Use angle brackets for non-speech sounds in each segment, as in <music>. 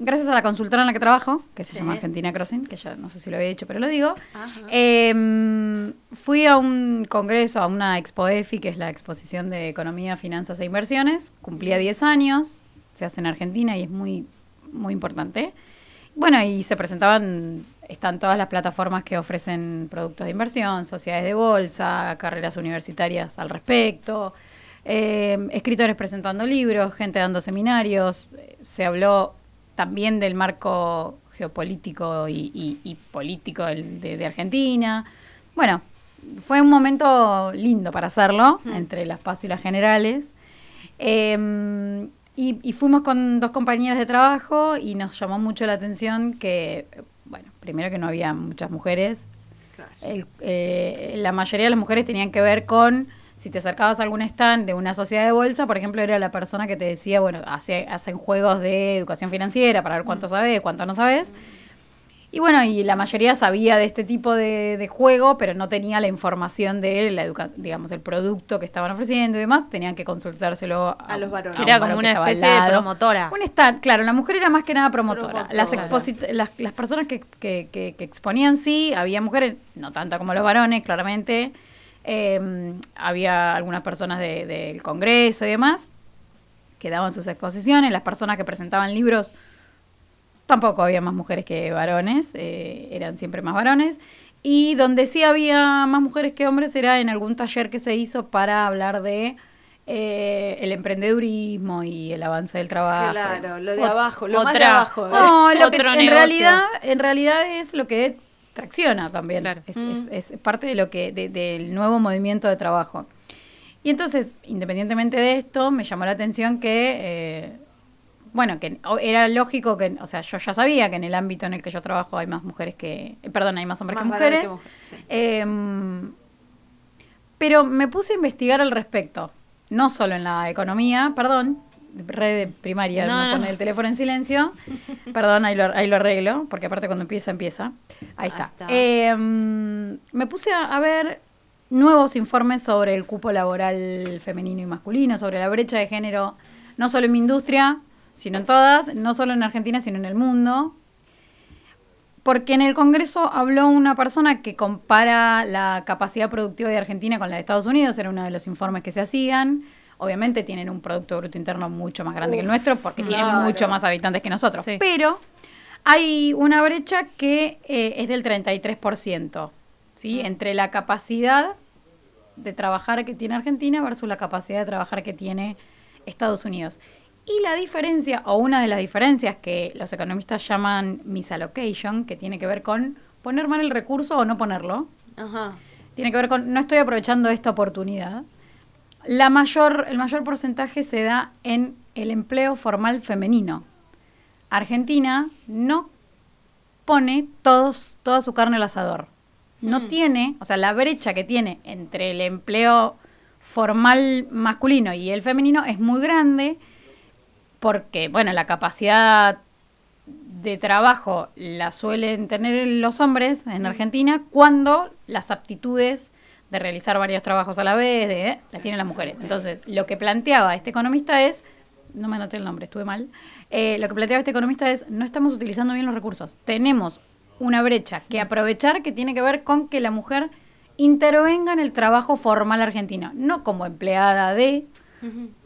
gracias a la consultora en la que trabajo, que se llama Argentina Crossing, que ya no sé si lo había dicho, pero lo digo, em, fui a un congreso, a una Expo EFI, que es la exposición de Economía, Finanzas e Inversiones. Cumplía 10 años, se hace en Argentina y es muy, muy importante. Bueno, y se presentaban, están todas las plataformas que ofrecen productos de inversión, sociedades de bolsa, carreras universitarias al respecto, em, escritores presentando libros, gente dando seminarios. Se habló también del marco geopolítico y, político de, Argentina. Bueno, fue un momento lindo para hacerlo, entre las PAS y las generales. Em, y, fuimos con dos compañeras de trabajo y nos llamó mucho la atención que, bueno, primero que no había muchas mujeres. Eh, la mayoría de las mujeres tenían que ver con si te acercabas a algún stand de una sociedad de bolsa, por ejemplo, era la persona que te decía, bueno, hace, hacen juegos de educación financiera para ver cuánto mm. sabes, cuánto no sabes. Y bueno, y la mayoría sabía de este tipo de, juego, pero no tenía la información de la digamos, el producto que estaban ofreciendo y demás, tenían que consultárselo a, los varones. era como una especie de promotora. Un stand, claro, la mujer era más que nada promotora. Las, las, las, personas que, que, que, que exponían sí, había mujeres, no tanta como los varones, claramente, eh, había algunas personas del Congreso y demás que daban sus exposiciones. Las personas que presentaban libros, tampoco había más mujeres que varones, eh, eran siempre más varones. Y donde sí había más mujeres que hombres era en algún taller que se hizo para hablar de eh, el emprendedurismo y el avance del trabajo. Claro, lo de abajo, lo más de abajo. No, lo que en realidad, en realidad es lo que tracciona también. Mm. Es, parte de lo que, del nuevo movimiento de trabajo. Y entonces, independientemente de esto, me llamó la atención que, eh, bueno, que era lógico que, o sea, yo ya sabía que en el ámbito en el que yo trabajo hay más mujeres que, eh, perdón, hay más hombres que mujeres. Em, pero me puse a investigar al respecto, no solo en la economía, perdón, red primaria, no, pone el teléfono en silencio. Perdón, ahí lo, ahí lo arreglo, porque aparte cuando empieza, empieza. Ahí está. Em, me puse a, ver nuevos informes sobre el cupo laboral femenino y masculino, sobre la brecha de género, no solo en mi industria, sino en todas, no solo en Argentina, sino en el mundo. Porque en el Congreso habló una persona que compara la capacidad productiva de Argentina con la de Estados Unidos, era uno de los informes que se hacían Obviamente tienen un Producto Bruto Interno mucho más grande que el nuestro porque tienen mucho más habitantes que nosotros. Pero hay una brecha que eh, es del 33%, ¿sí? Entre la capacidad de trabajar que tiene Argentina versus la capacidad de trabajar que tiene Estados Unidos. Y la diferencia, o una de las diferencias que los economistas llaman misallocation, que tiene que ver con poner mal el recurso o no ponerlo, tiene que ver con no estoy aprovechando esta oportunidad. La mayor, el mayor porcentaje se da en el empleo formal femenino. Argentina no pone todos, toda su carne al asador. No hmm. tiene, o sea, la brecha que tiene entre el empleo formal masculino y el femenino es muy grande porque, bueno, la capacidad de trabajo la suelen tener los hombres en hmm. Argentina cuando las aptitudes de realizar varios trabajos a la vez, de, eh, la tienen las mujeres. Entonces, lo que planteaba este economista es, no me anoté el nombre, estuve mal, eh, lo que planteaba este economista es, no estamos utilizando bien los recursos, tenemos una brecha que aprovechar que tiene que ver con que la mujer intervenga en el trabajo formal argentino, no como empleada de,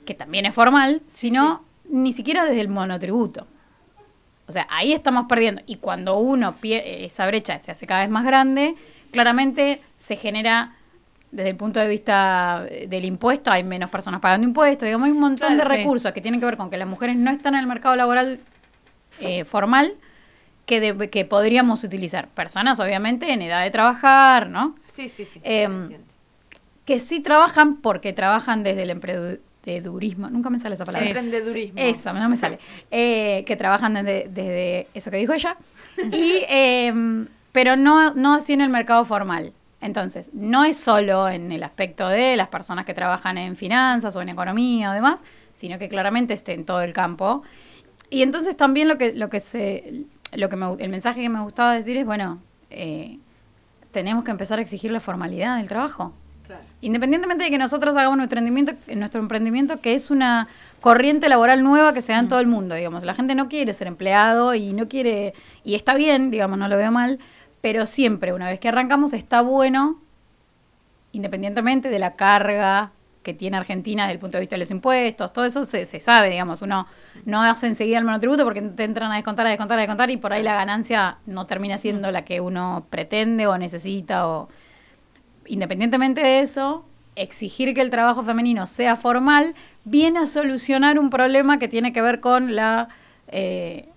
que también es formal, sino ni siquiera desde el monotributo. O sea, ahí estamos perdiendo. Y cuando uno pierde, esa brecha se hace cada vez más grande, claramente se genera desde el punto de vista del impuesto, hay menos personas pagando impuestos, digamos, hay un montón de recursos que tienen que ver con que las mujeres no están en el mercado laboral eh, formal que, que podríamos utilizar. Personas, obviamente, en edad de trabajar, ¿no? Sí, sí, sí. Em, que sí trabajan porque trabajan desde el emprendedurismo. Nunca me sale esa palabra. emprendedurismo. Eso, no me sale. <laughs> Eh, que trabajan desde, desde, eso que dijo ella. y, em, pero no, no así en el mercado formal. Entonces, no es solo en el aspecto de las personas que trabajan en finanzas o en economía o demás, sino que claramente esté en todo el campo. Y entonces también lo que, lo que se, lo que el mensaje que me gustaba decir es, bueno, eh, tenemos que empezar a exigir la formalidad del trabajo. Independientemente de que nosotros hagamos nuestro emprendimiento, nuestro emprendimiento, que es una corriente laboral nueva que se da en mm. todo el mundo, digamos. La gente no quiere ser empleado y no quiere, y está bien, digamos, no lo veo mal, pero siempre, una vez que arrancamos, está bueno, independientemente de la carga que tiene Argentina desde el punto de vista de los impuestos, todo eso se, se sabe, digamos, uno no hace enseguida el monotributo porque te entran a descontar, a descontar, a descontar y por ahí la ganancia no termina siendo la que uno pretende o necesita o independientemente de eso, exigir que el trabajo femenino sea formal viene a solucionar un problema que tiene que ver con la, eh,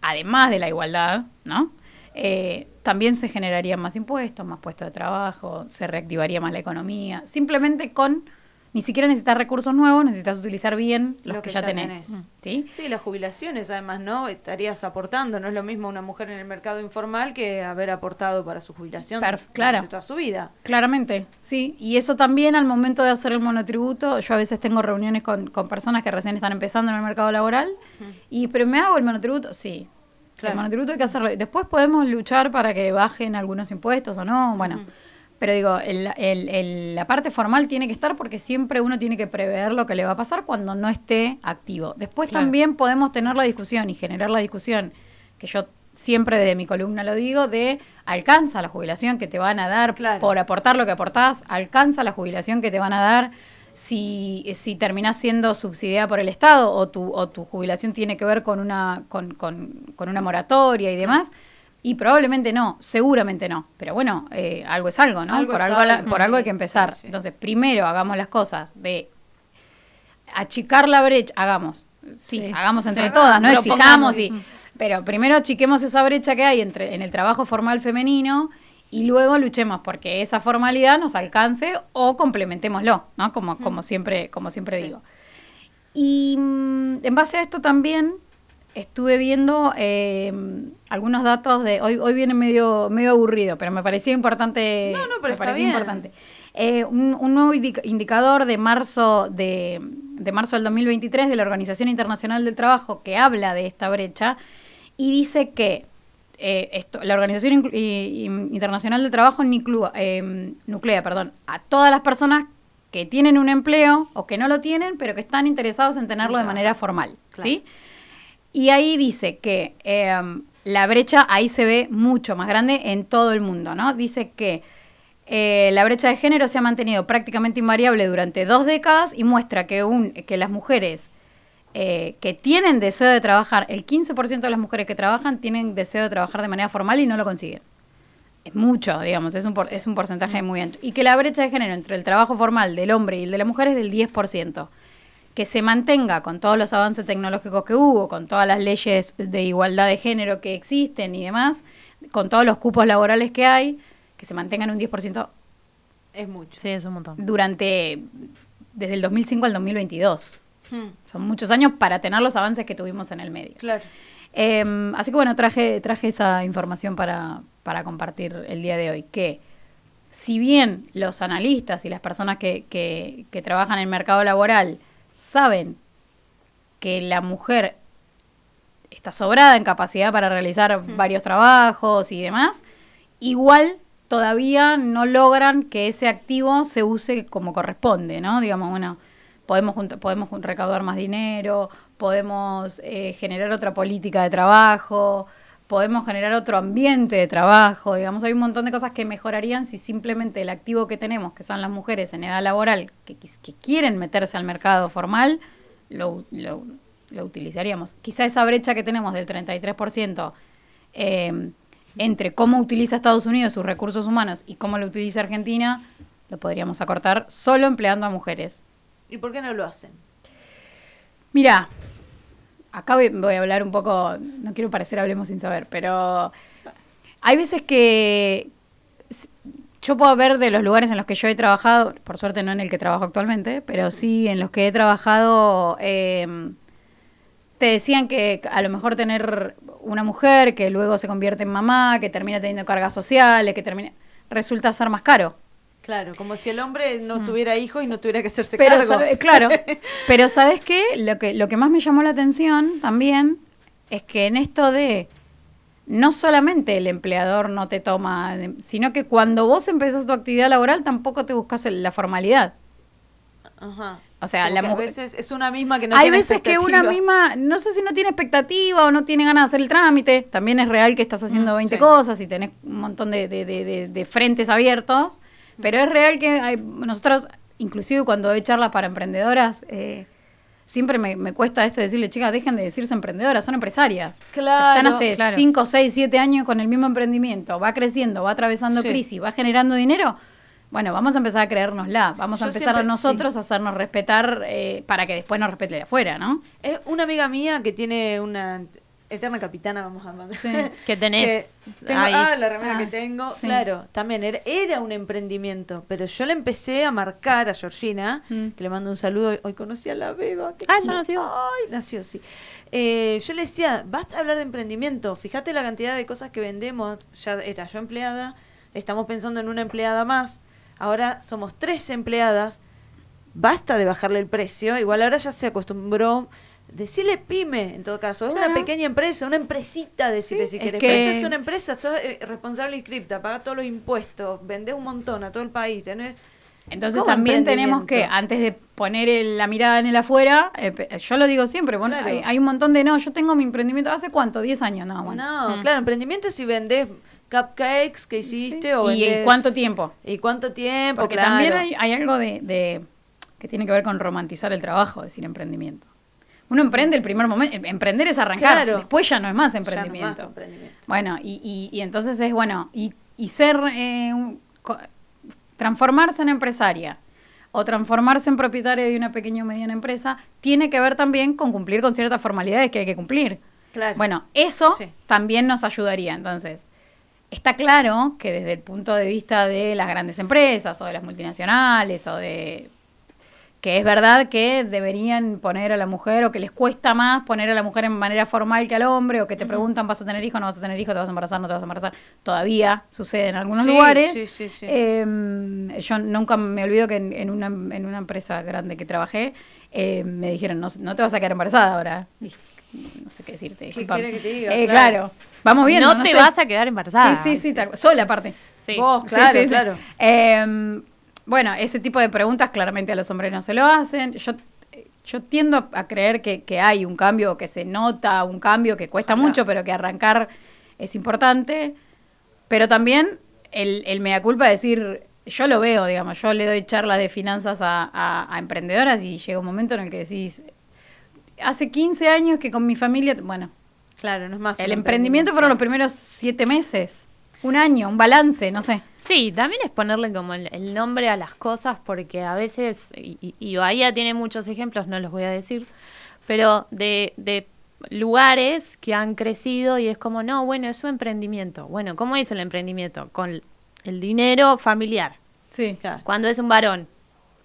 además de la igualdad, ¿no? Eh, también se generarían más impuestos, más puestos de trabajo, se reactivaría más la economía, simplemente con ni siquiera necesitas recursos nuevos, necesitas utilizar bien los que, ya, tenés. ¿Sí? sí, las jubilaciones además, ¿no? Estarías aportando, no es lo mismo una mujer en el mercado informal que haber aportado para su jubilación claro. toda su vida. Claramente, sí. Y eso también al momento de hacer el monotributo, yo a veces tengo reuniones con, con personas que recién están empezando en el mercado laboral, y pero me hago el monotributo, sí. El monotributo hay que hacerlo. Después podemos luchar para que bajen algunos impuestos o no, bueno. Pero digo, el, la parte formal tiene que estar porque siempre uno tiene que prever lo que le va a pasar cuando no esté activo. Después también podemos tener la discusión y generar la discusión, que yo siempre desde mi columna lo digo, de alcanza la jubilación que te van a dar por aportar lo que aportás, alcanza la jubilación que te van a dar si, si terminás siendo subsidiada por el Estado o tu, o tu jubilación tiene que ver con una, con, con, con una moratoria y demás. Y probablemente no, seguramente no. Pero bueno, eh, algo es algo, ¿no? por, algo, por algo hay que empezar. Entonces, primero hagamos las cosas de achicar la brecha, hagamos. Sí, hagamos entre todas, no exijamos y... Pero primero achiquemos esa brecha que hay entre en el trabajo formal femenino y luego luchemos porque esa formalidad nos alcance o complementémoslo, ¿no? Como, como siempre, como siempre digo. Y mm, en base a esto también estuve viendo eh, algunos datos de hoy hoy viene medio medio aburrido pero me parecía importante no no pero está bien. importante eh, un, nuevo indicador de marzo de, de, marzo del 2023 de la Organización Internacional del Trabajo que habla de esta brecha y dice que eh, esto, la Organización Internacional del Trabajo nuclea perdón, a todas las personas que tienen un empleo o que no lo tienen, pero que están interesados en tenerlo de manera formal, ¿sí? Y ahí dice que em, la brecha ahí se ve mucho más grande en todo el mundo, ¿no? Dice que eh, la brecha de género se ha mantenido prácticamente invariable durante dos décadas y muestra que, un, que las mujeres eh, que tienen deseo de trabajar, el 15% de las mujeres que trabajan tienen deseo de trabajar de manera formal y no lo consiguen. Es mucho, digamos, es un, es un porcentaje muy alto. Y que la brecha de género entre el trabajo formal del hombre y el de la mujer es del 10% que se mantenga con todos los avances tecnológicos que hubo, con todas las leyes de igualdad de género que existen y demás, con todos los cupos laborales que hay, que se mantengan un 10%. Es mucho. Sí, es un montón. Durante, desde el 2005 al 2022. Hmm. Son muchos años para tener los avances que tuvimos en el medio. Claro. Em, así que bueno, traje, traje esa información para, para compartir el día de hoy, que si bien los analistas y las personas que, que, que trabajan en el mercado laboral saben que la mujer está sobrada en capacidad para realizar varios trabajos y demás, igual todavía no logran que ese activo se use como corresponde, ¿no? Digamos, bueno, podemos, podemos recaudar más dinero, podemos eh, generar otra política de trabajo, podemos generar otro ambiente de trabajo, digamos, hay un montón de cosas que mejorarían si simplemente el activo que tenemos, que son las mujeres en edad laboral, que, quieren meterse al mercado formal, lo, utilizaríamos. Quizá esa brecha que tenemos del 33% em, entre cómo utiliza Estados Unidos sus recursos humanos y cómo lo utiliza Argentina, lo podríamos acortar solo empleando a mujeres. ¿Y por qué no lo hacen? Mira, acá voy, a hablar un poco, no quiero parecer hablemos sin saber, pero hay veces que yo puedo ver de los lugares en los que yo he trabajado, por suerte no en el que trabajo actualmente, pero sí en los que he trabajado, em, te decían que a lo mejor tener una mujer que luego se convierte en mamá, que termina teniendo cargas sociales, que termina, resulta ser más caro. Claro, como si el hombre no mm. tuviera hijos y no tuviera que hacerse pero cargo. claro, <laughs> pero ¿sabes qué? Lo, que lo que más me llamó la atención también es que en esto de no solamente el empleador no te toma, sino que cuando vos empezás tu actividad laboral tampoco te buscas la formalidad. Ajá. O sea, la a veces es una misma que no Hay veces que una misma, no sé si no tiene expectativa o no tiene ganas de hacer el trámite. También es real que estás haciendo 20 mm, cosas y tenés un montón de, de, de, de frentes abiertos. Pero es real que hay, nosotros, inclusive cuando doy charlas para emprendedoras, eh, siempre me, cuesta esto de decirle, chicas, dejen de decirse emprendedoras, son empresarias. Claro. están hace 5, 6, 7 años con el mismo emprendimiento, va creciendo, va atravesando crisis, va generando dinero bueno, vamos a empezar a creérnosla, vamos a empezar a nosotros a hacernos respetar eh, para que después nos respete de afuera, ¿no? Es una amiga mía que tiene una eterna capitana, vamos a mandar. Sí. que tenés. ah, la remera que ah, tengo. Claro, también era, un emprendimiento, pero yo le empecé a marcar a Georgina, mm. que le mando un saludo. Hoy conocí a la beba. Ah, ya nació. Ay, nació, sí. Eh, yo le decía, basta hablar de emprendimiento. Fíjate la cantidad de cosas que vendemos. Ya era yo empleada, estamos pensando en una empleada más ahora somos tres empleadas, basta de bajarle el precio, igual ahora ya se acostumbró. Decirle pyme, en todo caso, es una pequeña empresa, una empresita, decirle si querés. Pero esto es una empresa, sos eh, responsable inscripta, paga todos los impuestos, vendés un montón a todo el país, tenés entonces también tenemos que, antes de poner la mirada en el afuera, eh, yo lo digo siempre, bueno, hay, un montón de no, yo tengo mi emprendimiento, ¿hace cuánto? ¿10 años? No, bueno. No, mm. claro, emprendimiento es si vendés cupcakes que hiciste o ¿Y cuánto tiempo? ¿Y cuánto tiempo? Porque también hay, algo de, que tiene que ver con romantizar el trabajo, decir emprendimiento. Uno emprende el primer momento, em, emprender es arrancar, después ya no es más emprendimiento. Bueno, y, y, entonces es, bueno, y, ser, eh, transformarse en empresaria o transformarse en propietaria de una pequeña o mediana empresa, tiene que ver también con cumplir con ciertas formalidades que hay que cumplir. Bueno, eso también nos ayudaría. Entonces, está claro que desde el punto de vista de las grandes empresas o de las multinacionales o de que es verdad que deberían poner a la mujer o que les cuesta más poner a la mujer en manera formal que al hombre o que te preguntan vas a tener hijo, no vas a tener hijo, te vas a embarazar, no te vas a embarazar. Todavía sucede en algunos lugares. Sí, sí, sí. Em, yo nunca me olvido que en, una, en una empresa grande que trabajé eh, me dijeron, no, no te vas a quedar embarazada ahora no sé qué decirte. ¿Qué que te diga? Eh, claro. Vamos viendo. No, te vas a quedar embarazada. Sí, sí, sí. Sola aparte. Sí. Vos, claro, claro. Em, bueno, ese tipo de preguntas claramente a los hombres no se lo hacen. Yo, yo tiendo a creer que, que hay un cambio, que se nota un cambio, que cuesta mucho, pero que arrancar es importante. Pero también el, el mea culpa de decir, yo lo veo, digamos, yo le doy charlas de finanzas a, a emprendedoras y llega un momento en el que decís, hace 15 años que con mi familia, bueno. Claro, no es más. El emprendimiento fueron los primeros siete meses, un año, un balance, no sé. Sí, también es ponerle como el, nombre a las cosas porque a veces, y, y, Bahía tiene muchos ejemplos, no los voy a decir, pero de, de lugares que han crecido y es como, no, bueno, es un emprendimiento. Bueno, ¿cómo es el emprendimiento? Con el dinero familiar. Sí. Claro. Cuando es un varón,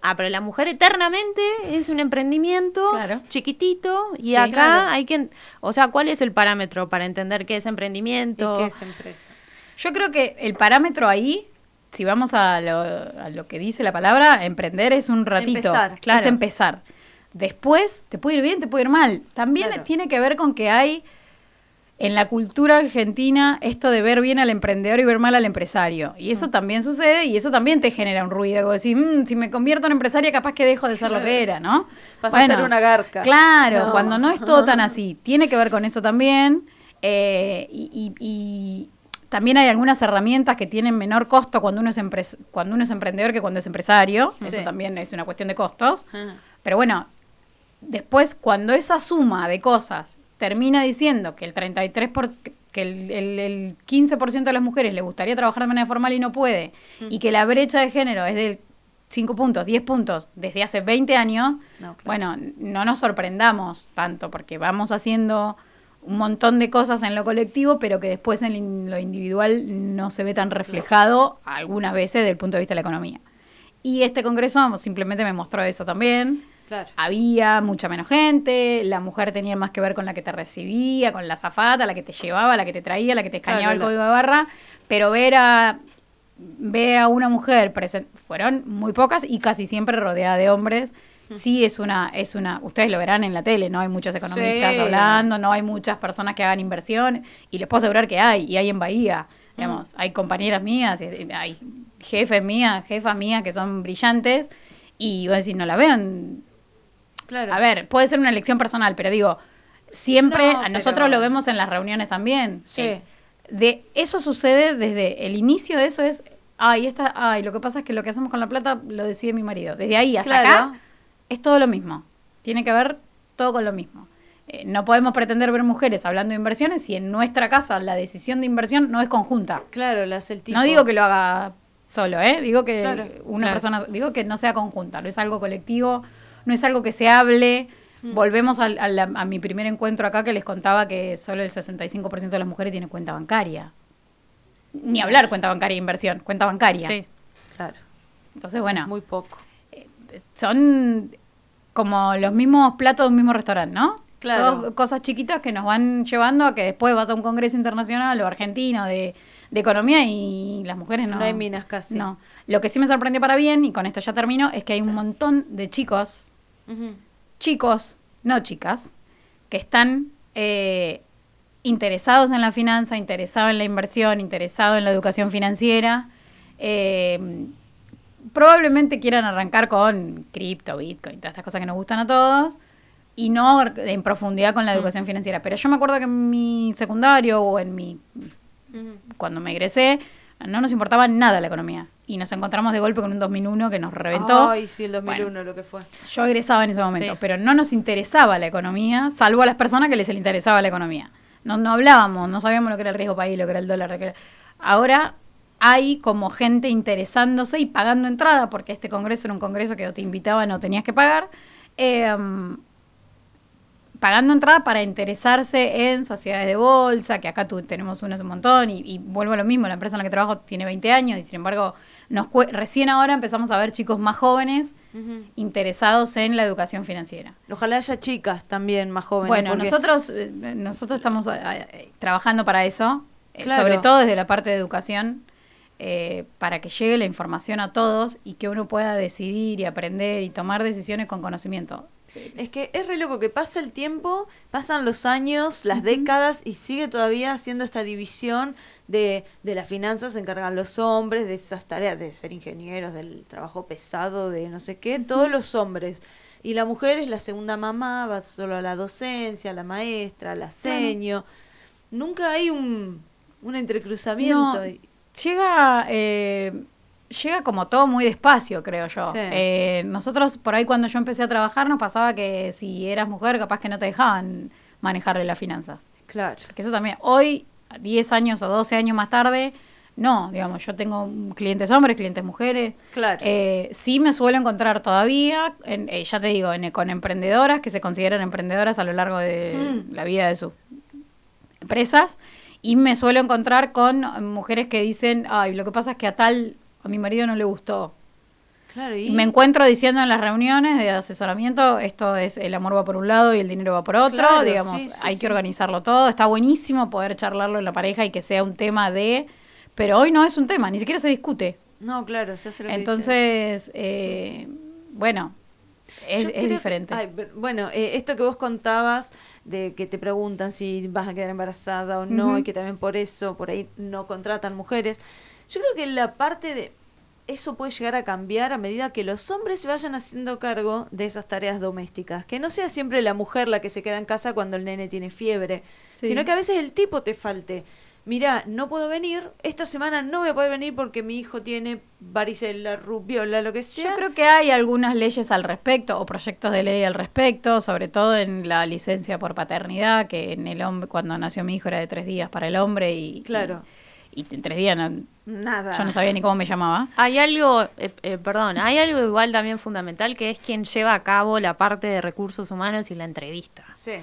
Ah, pero la mujer eternamente es un emprendimiento chiquitito y acá hay que, o sea, ¿cuál es el parámetro para entender qué es emprendimiento? qué es empresa? Yo creo que el parámetro ahí, si vamos a lo, que dice la palabra, emprender es un ratito, empezar, claro. es empezar. Después te puede ir bien, te puede ir mal. También tiene que ver con que hay en la cultura argentina esto de ver bien al emprendedor y ver mal al empresario. Y eso mm. también sucede y eso también te genera un ruido. Decir, mm, si me convierto en empresaria, capaz que dejo de ser lo que era, ¿no? Pasa a ser una garca. Claro, cuando no es todo tan <laughs> así. Tiene que ver con eso también. Eh, y, también hay algunas herramientas que tienen menor costo cuando uno es, cuando uno es emprendedor que cuando es empresario. Eso también es una cuestión de costos. Pero bueno, después cuando esa suma de cosas termina diciendo que el 33%, por, que el, el, 15% de las mujeres le gustaría trabajar de manera formal y no puede, y que la brecha de género es de 5 puntos, 10 puntos desde hace 20 años, bueno, no nos sorprendamos tanto, porque vamos haciendo un montón de cosas en lo colectivo, pero que después en lo individual no se ve tan reflejado algunas veces desde el punto de vista de la economía. Y este congreso simplemente me mostró eso también. Había mucha menos gente, la mujer tenía más que ver con la que te recibía, con la zafata, la que te llevaba, la que te traía, la que te escaneaba el código de barra, pero ver a ver a una mujer fueron muy pocas y casi siempre rodeada de hombres sí es una, es una, ustedes lo verán en la tele, no hay muchos economistas hablando, no hay muchas personas que hagan inversiones, y les puedo asegurar que hay, y hay en Bahía, digamos, hay compañeras mías, hay jefes mías, jefas mías que son brillantes, y vos decís, no la vean. Claro. A ver, puede ser una elección personal, pero digo, siempre, a nosotros lo vemos en las reuniones también. Sí. de eso sucede desde el inicio de eso es ay, esta, ay, lo que pasa es que lo que hacemos con la plata lo decide mi marido. Desde ahí hasta acá es todo lo mismo. Tiene que ver todo con lo mismo. Eh, no podemos pretender ver mujeres hablando de inversiones si en nuestra casa la decisión de inversión no es conjunta. Claro, la hace el tipo. No digo que lo haga solo, ¿eh? Digo que una persona, digo que no sea conjunta, no es algo colectivo, no es algo que se hable. Mm. Volvemos a, a, mi primer encuentro acá que les contaba que solo el 65% de las mujeres tiene cuenta bancaria. Ni hablar cuenta bancaria de inversión, cuenta bancaria. Sí, claro. Entonces, bueno. Muy poco. Son como los mismos platos de un mismo restaurante, ¿no? Claro. cosas chiquitas que nos van llevando a que después vas a un congreso internacional o argentino de, economía y las mujeres no. No hay minas casi. No. Lo que sí me sorprendió para bien, y con esto ya termino, es que hay un montón de chicos, chicos, no chicas, que están eh, interesados en la finanza, interesados en la inversión, interesados en la educación financiera. Eh, probablemente quieran arrancar con cripto, bitcoin, todas estas cosas que nos gustan a todos, y no en profundidad con la educación financiera. Pero yo me acuerdo que en mi secundario o en mi... cuando me egresé, no nos importaba nada la economía. Y nos encontramos de golpe con un 2001 que nos reventó. Ay, sí, el 2001 lo que fue. Yo egresaba en ese momento, pero no nos interesaba la economía, salvo a las personas que les interesaba la economía. No, no hablábamos, no sabíamos lo que era el riesgo país, lo que era el dólar. Ahora hay como gente interesándose y pagando entrada, porque este congreso era un congreso que te invitaban o tenías que pagar, em, pagando entrada para interesarse en sociedades de bolsa, que acá tú, tenemos unas un montón, y, y, vuelvo a lo mismo, la empresa en la que trabajo tiene 20 años y sin embargo nos recién ahora empezamos a ver chicos más jóvenes interesados en la educación financiera. Ojalá haya chicas también más jóvenes. Bueno, nosotros, eh, nosotros estamos eh, eh, trabajando para eso, sobre todo desde la parte de educación, para que llegue la información a todos y que uno pueda decidir y aprender y tomar decisiones con conocimiento. Es que es re loco que pasa el tiempo, pasan los años, las décadas y sigue todavía haciendo esta división de, de las finanzas, se encargan los hombres, de esas tareas de ser ingenieros, del trabajo pesado, de no sé qué, todos los hombres. Y la mujer es la segunda mamá, va solo a la docencia, la maestra, la seño. Nunca hay un, un entrecruzamiento. Llega... Eh llega como todo muy despacio, creo yo. Eh, nosotros, por ahí cuando yo empecé a trabajar, nos pasaba que si eras mujer, capaz que no te dejaban manejarle las finanzas. Claro. Porque eso también, hoy, 10 años o 12 años más tarde, no, digamos, yo tengo clientes hombres, clientes mujeres. Claro. Eh, sí me suelo encontrar todavía, en, eh, ya te digo, en, con emprendedoras que se consideran emprendedoras a lo largo de hmm. la vida de sus empresas. Y me suelo encontrar con mujeres que dicen, ay, lo que pasa es que a tal a mi marido no le gustó. Claro, y... Me encuentro diciendo en las reuniones de asesoramiento, esto es el amor va por un lado y el dinero va por otro, digamos, hay que organizarlo todo, está buenísimo poder charlarlo en la pareja y que sea un tema de, pero hoy no es un tema, ni siquiera se discute. No, claro, se hace lo que Entonces, eh, bueno, es, diferente. bueno, eh, esto que vos contabas de que te preguntan si vas a quedar embarazada o no, y que también por eso, por ahí no contratan mujeres. Yo creo que la parte de eso puede llegar a cambiar a medida que los hombres se vayan haciendo cargo de esas tareas domésticas. Que no sea siempre la mujer la que se queda en casa cuando el nene tiene fiebre, sino que a veces el tipo te falte. Mira, no puedo venir, esta semana no voy a poder venir porque mi hijo tiene varicela, rubiola, lo que sea. Yo creo que hay algunas leyes al respecto o proyectos de ley al respecto, sobre todo en la licencia por paternidad, que en el hombre cuando nació mi hijo era de tres días para el hombre y claro y, y en tres días no, Nada. Yo no sabía ni cómo me llamaba. Hay algo, eh, eh, perdón, hay algo igual también fundamental que es quien lleva a cabo la parte de recursos humanos y la entrevista. Sí.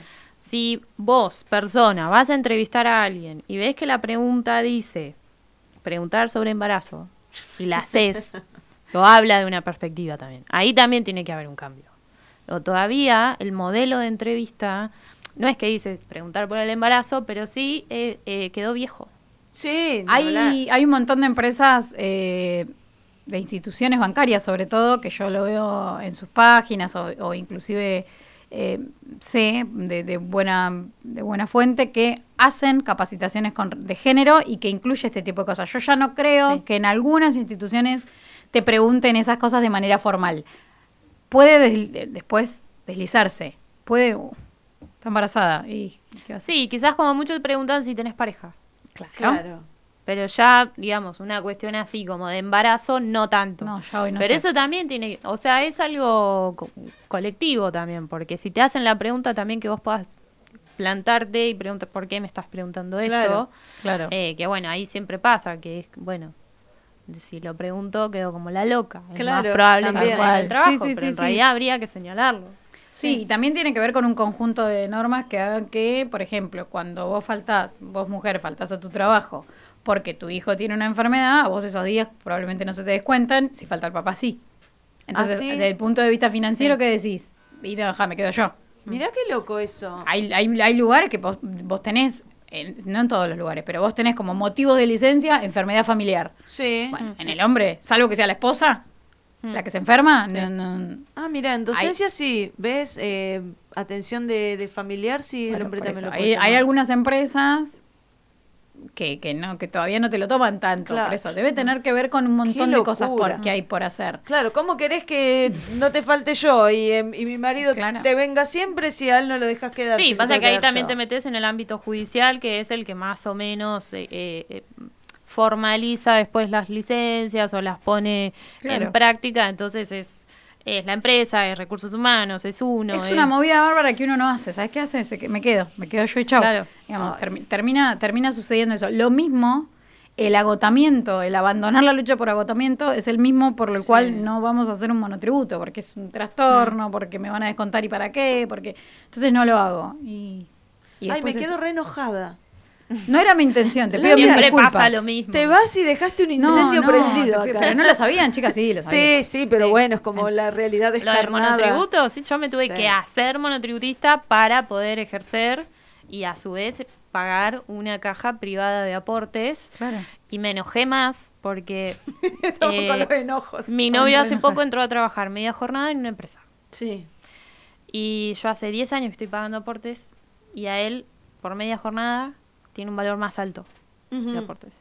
Si vos, persona, vas a entrevistar a alguien y ves que la pregunta dice preguntar sobre embarazo y la haces, <laughs> lo habla de una perspectiva también. Ahí también tiene que haber un cambio. O todavía el modelo de entrevista no es que dice preguntar por el embarazo, pero sí eh, quedó viejo. Sí, hay, hay un montón de empresas eh, de instituciones bancarias, sobre todo, que yo lo veo en sus páginas o, o inclusive eh, sé de, de, buena, de buena fuente que hacen capacitaciones con, de género y que incluye este tipo de cosas. Yo ya no creo Sí. que en algunas instituciones te pregunten esas cosas de manera formal. Puede después deslizarse, puede... uh, está embarazada y... Sí, quizás como mucho te preguntan si tenés pareja. Claro. Claro. Pero ya, digamos, una cuestión así como de embarazo, no tanto. No, ya hoy no Pero sé. eso también tiene, o sea, es algo co- colectivo también, porque si te hacen la pregunta también que vos puedas plantarte y preguntar por qué me estás preguntando esto, Claro, Claro. eh, que bueno, ahí siempre pasa, que es, bueno, si lo pregunto quedo como la loca. Es Claro, más probable que también. den el trabajo. Sí, sí, pero sí, en sí. realidad habría que señalarlo. Sí, y también tiene que ver con un conjunto de normas que hagan que, por ejemplo, cuando vos faltás, vos mujer faltás a tu trabajo porque tu hijo tiene una enfermedad, a vos esos días probablemente no se te descuentan, si falta el papá sí. Entonces, ¿Ah, sí? desde el punto de vista financiero, Sí. ¿qué decís? Y no, ja, me quedo yo. Mirá qué loco eso. Hay, hay, hay lugares que vos, vos tenés, en- no en todos los lugares, pero vos tenés como motivos de licencia enfermedad familiar. Sí. Bueno, en el hombre, salvo que sea la esposa, la que se enferma, no, no- Ah, mira, en docencia sí, ¿ves? Eh, atención de, de familiar, sí, el hombre también lo hay, puede hay algunas empresas que, que no que todavía no te lo toman tanto Claro. por eso debe tener que ver con un montón de cosas por, que hay por hacer Claro, ¿cómo querés que no te falte yo y, em, y mi marido Claro. te venga siempre si a él no lo dejas quedar? Sí, si pasa que ahí también yo? te metes en el ámbito judicial, que es el que más o menos eh, eh, eh, formaliza después las licencias o las pone Claro. en práctica, entonces es, es la empresa, es recursos humanos, es uno. es es- una movida bárbara que uno no hace sabes qué hace Se que- me quedo me quedo yo y chao Claro. Digamos, termi- termina termina sucediendo eso lo mismo el agotamiento, el abandonar la lucha por agotamiento es el mismo por lo Sí. cual no vamos a hacer un monotributo, porque es un trastorno, porque me van a descontar y para qué, porque entonces no lo hago. Y, y Ay, me después es- quedo re enojada. No era mi intención, te pido mil Siempre disculpas. pasa lo mismo. Te vas y dejaste un incendio no, prendido te pido- acá. Pero no lo sabían, chicas, sí, lo sabían. Sí, sí, pero Sí. bueno, es como la realidad Lo del descarnada. monotributo, sí, yo me tuve Sí. que hacer monotributista para poder ejercer y a su vez pagar una caja privada de aportes. Claro. Y me enojé más porque <laughs> Estamos eh, con los enojos. mi novio hace poco entró a trabajar media jornada en una empresa. Sí. Y yo hace 10 años que estoy pagando aportes y a él, por media jornada, tiene un valor más alto de Ujú. aportes.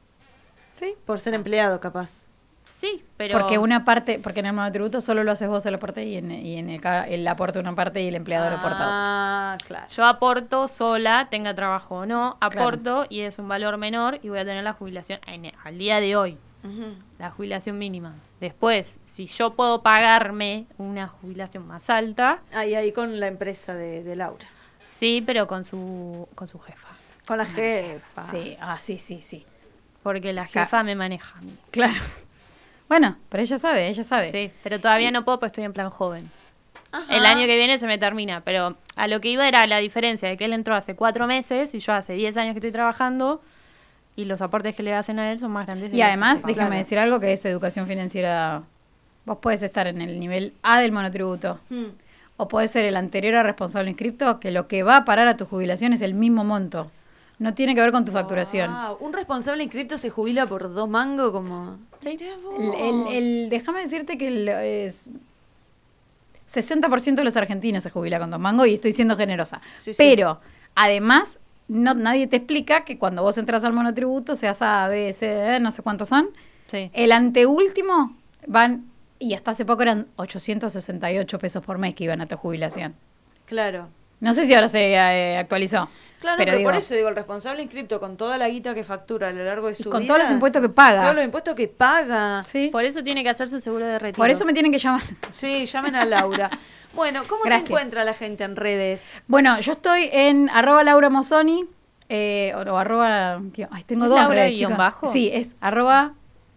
Sí, por ser empleado, capaz. Sí, pero... Porque una parte, porque en el monotributo solo lo haces vos el aporte y en, y en el, aporte una parte y el empleador aporta otra. Ah, claro. Yo aporto sola, tenga trabajo o no, aporto y es un valor menor y voy a tener la jubilación en- al día de hoy, la jubilación mínima. Después, si yo puedo pagarme una jubilación más alta, Ahí, ahí con la empresa de, de Laura. sí, pero con su, con su jefa. Con la jefa. Sí, ah, sí, sí, sí. Porque la Ca- jefa me maneja a mí. Claro. Bueno, pero ella sabe, ella sabe. Sí, pero todavía no puedo porque estoy en plan joven. Ajá. El año que viene se me termina, pero a lo que iba era la diferencia de que él entró hace cuatro meses y yo hace diez años que estoy trabajando y los aportes que le hacen a él son más grandes. de Y además, déjame decir algo que es educación financiera. Vos podés estar en el nivel A del monotributo. Mm. O podés ser el anterior a responsable inscripto, que lo que va a parar a tu jubilación es el mismo monto. No tiene que ver con tu facturación. Wow, Un responsable inscripto se jubila por dos mangos como... El, el- el- déjame decirte que el, es 60% de los argentinos se jubila con dos mangos y estoy siendo generosa. Sí, sí. Pero, además, no, nadie te explica que cuando vos entras al monotributo, seas A, B, C, D, no sé cuántos son, Sí. el anteúltimo van, y hasta hace poco eran 868 pesos por mes que iban a tu jubilación. Claro. No sé si ahora se eh, actualizó. Claro, pero, digo, por eso digo, el responsable inscripto con toda la guita que factura a lo largo de y su con vida, todos los impuestos que paga. Todos los impuestos que paga. ¿sí? Por eso tiene que hacer su seguro de retiro. Por eso me tienen que llamar. Sí, llamen a Laura. <laughs> Bueno, ¿cómo Gracias. te encuentra la gente en redes? Bueno, yo estoy en arroba Laura Mosoni, eh, o, o arroba, tengo ¿Es dos Laura redes, guion bajo? Sí, es arroba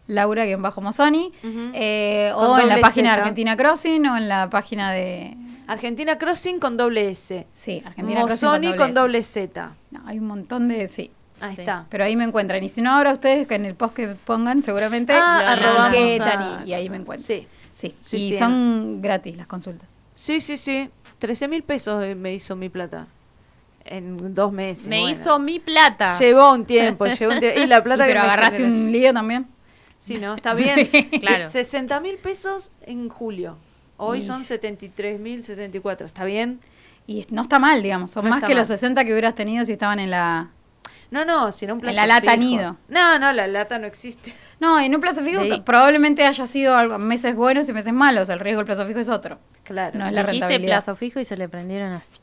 Laura guion bajo Mosoni, Ujú. eh, o en la página de. Argentina Crossing o en la página de, Argentina Crossing con doble S. sí, Argentina Mosoni Crossing con S. doble Z. No, hay un montón de, sí. Ahí Sí. está. Pero ahí me encuentran. Y si no, ahora ustedes, que en el post que pongan, seguramente, Ah, etiquetan y, y ahí me encuentran. Sí. Sí, Sí, y sí. son gratis las consultas. Sí, sí, sí. 13 mil pesos eh, me hizo mi plata. En dos meses. Me bueno. hizo mi plata. Llevó un tiempo, llevó un tiempo. Y la <laughs> plata Y que pero me agarraste generó. un lío también. Sí, ¿no? Está bien. <laughs> claro. 60 mil pesos en julio. Hoy son 73 mil 74. ¿Está bien? Y no está mal, digamos. Son más que los 60 que hubieras tenido si estaban en la... No, no, sino un plazo En la lata nido. No, no, la lata no existe. No, en un plazo fijo probablemente haya sido meses buenos y meses malos. El riesgo del plazo fijo es otro. Claro. No es la rentabilidad. plazo fijo y se le prendieron así.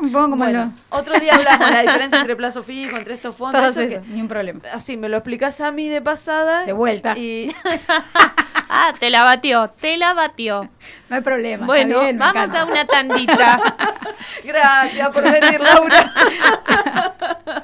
Un poco como lo... Otro día hablamos la diferencia entre plazo fijo, entre estos fondos. ni un problema. Así, me lo explicas a mí de pasada. De vuelta. Y... <laughs> ah, te la batió, te la batió. No hay problema. Bueno, vamos a una tandita. <laughs> Gracias por venir, Laura. <laughs>